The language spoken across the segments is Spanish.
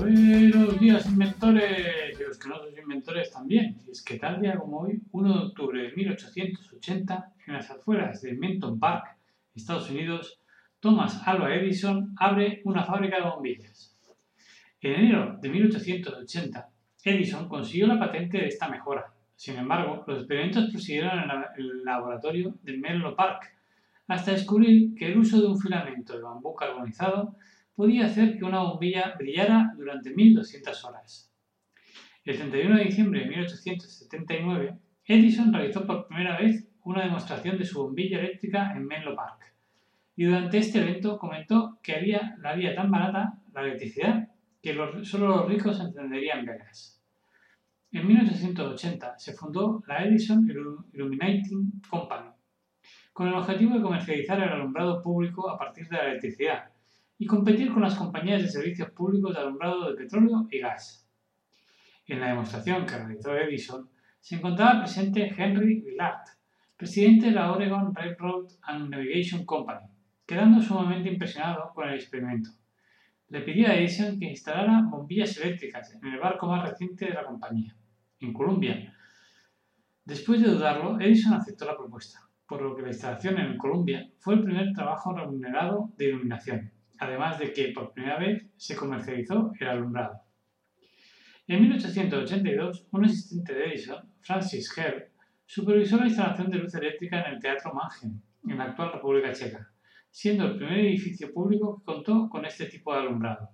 Buenos días, inventores, y los que no son inventores también. Y es que tal día como hoy, 1 de octubre de 1880, en las afueras de Menton Park, Estados Unidos, Thomas Alva Edison abre una fábrica de bombillas. En enero de 1880, Edison consiguió la patente de esta mejora. Sin embargo, los experimentos prosiguieron en el laboratorio de Menlo Park, hasta descubrir que el uso de un filamento de bambú carbonizado podía hacer que una bombilla brillara durante 1200 horas. El 31 de diciembre de 1879, Edison realizó por primera vez una demostración de su bombilla eléctrica en Menlo Park. Y durante este evento comentó que había, la vía tan barata, la electricidad, que solo los ricos encenderían velas. En 1880 se fundó la Edison Illuminating Company, con el objetivo de comercializar el alumbrado público a partir de la electricidad, y competir con las compañías de servicios públicos de alumbrado de petróleo y gas. En la demostración que realizó Edison se encontraba presente Henry Villard, presidente de la Oregon Railroad and Navigation Company, quedando sumamente impresionado con el experimento. Le pidió a Edison que instalara bombillas eléctricas en el barco más reciente de la compañía, en Columbia. Después de dudarlo, Edison aceptó la propuesta, por lo que la instalación en Columbia fue el primer trabajo remunerado de iluminación además de que por primera vez se comercializó el alumbrado. En 1882, un asistente de Edison, Francis Herb, supervisó la instalación de luz eléctrica en el Teatro Mannheim, en la actual República Checa, siendo el primer edificio público que contó con este tipo de alumbrado.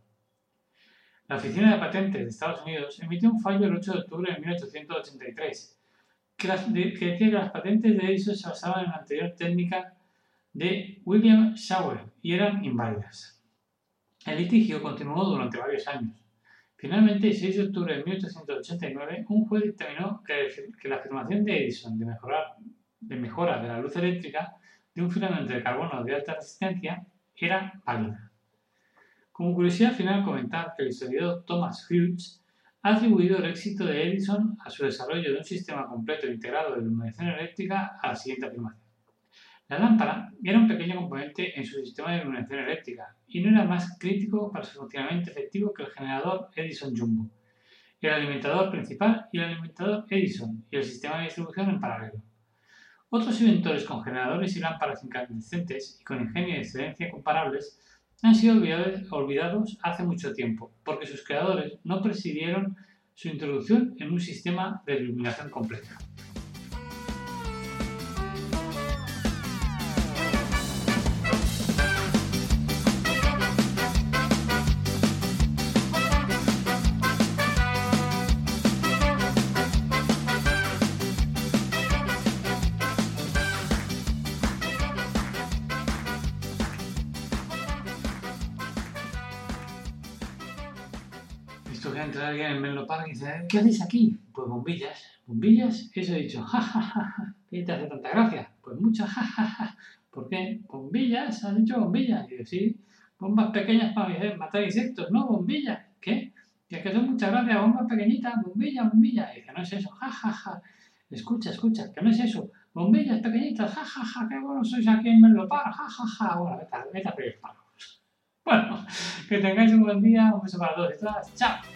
La Oficina de Patentes de Estados Unidos emitió un fallo el 8 de octubre de 1883 que, que decía que las patentes de Edison se basaban en la anterior técnica de William Sauer y eran inválidas. El litigio continuó durante varios años. Finalmente, el 6 de octubre de 1889, un juez dictaminó que, la afirmación de Edison de, de mejora de la luz eléctrica de un filamento de carbono de alta resistencia era válida. Como curiosidad final, comentar que el historiador Thomas Hughes ha atribuido el éxito de Edison a su desarrollo de un sistema completo e integrado de iluminación eléctrica a la siguiente afirmación. La lámpara era un pequeño componente en su sistema de iluminación eléctrica y no era más crítico para su funcionamiento efectivo que el generador Edison Jumbo, el alimentador principal y el alimentador Edison y el sistema de distribución en paralelo. Otros inventores con generadores y lámparas incandescentes y con ingenio y excelencia comparables han sido olvidados hace mucho tiempo, porque sus creadores no presidieron su introducción en un sistema de iluminación completa. Esto que entra alguien en Menlo Park y dice, ¿qué haces aquí? Pues bombillas. ¿Bombillas? Eso he dicho, jajaja. ¿Qué te hace tanta gracia? Pues muchas, jajaja. ¿Por qué? ¿Bombillas? ¿Has dicho bombillas? Y yo, sí, bombas pequeñas para matar insectos, ¿no? Bombillas. ¿Qué? Y es que son muchas gracias, bombas pequeñitas, bombillas, bombillas. Y dice, no es eso, jajaja. Escucha, escucha, que no es eso. Bombillas pequeñitas, jajaja, qué bueno sois aquí en Menlo Park, jajaja. Bueno, vete a, vete a pedir palo. Bueno, que tengáis un buen día, un beso para todos y todas. ¡Chao!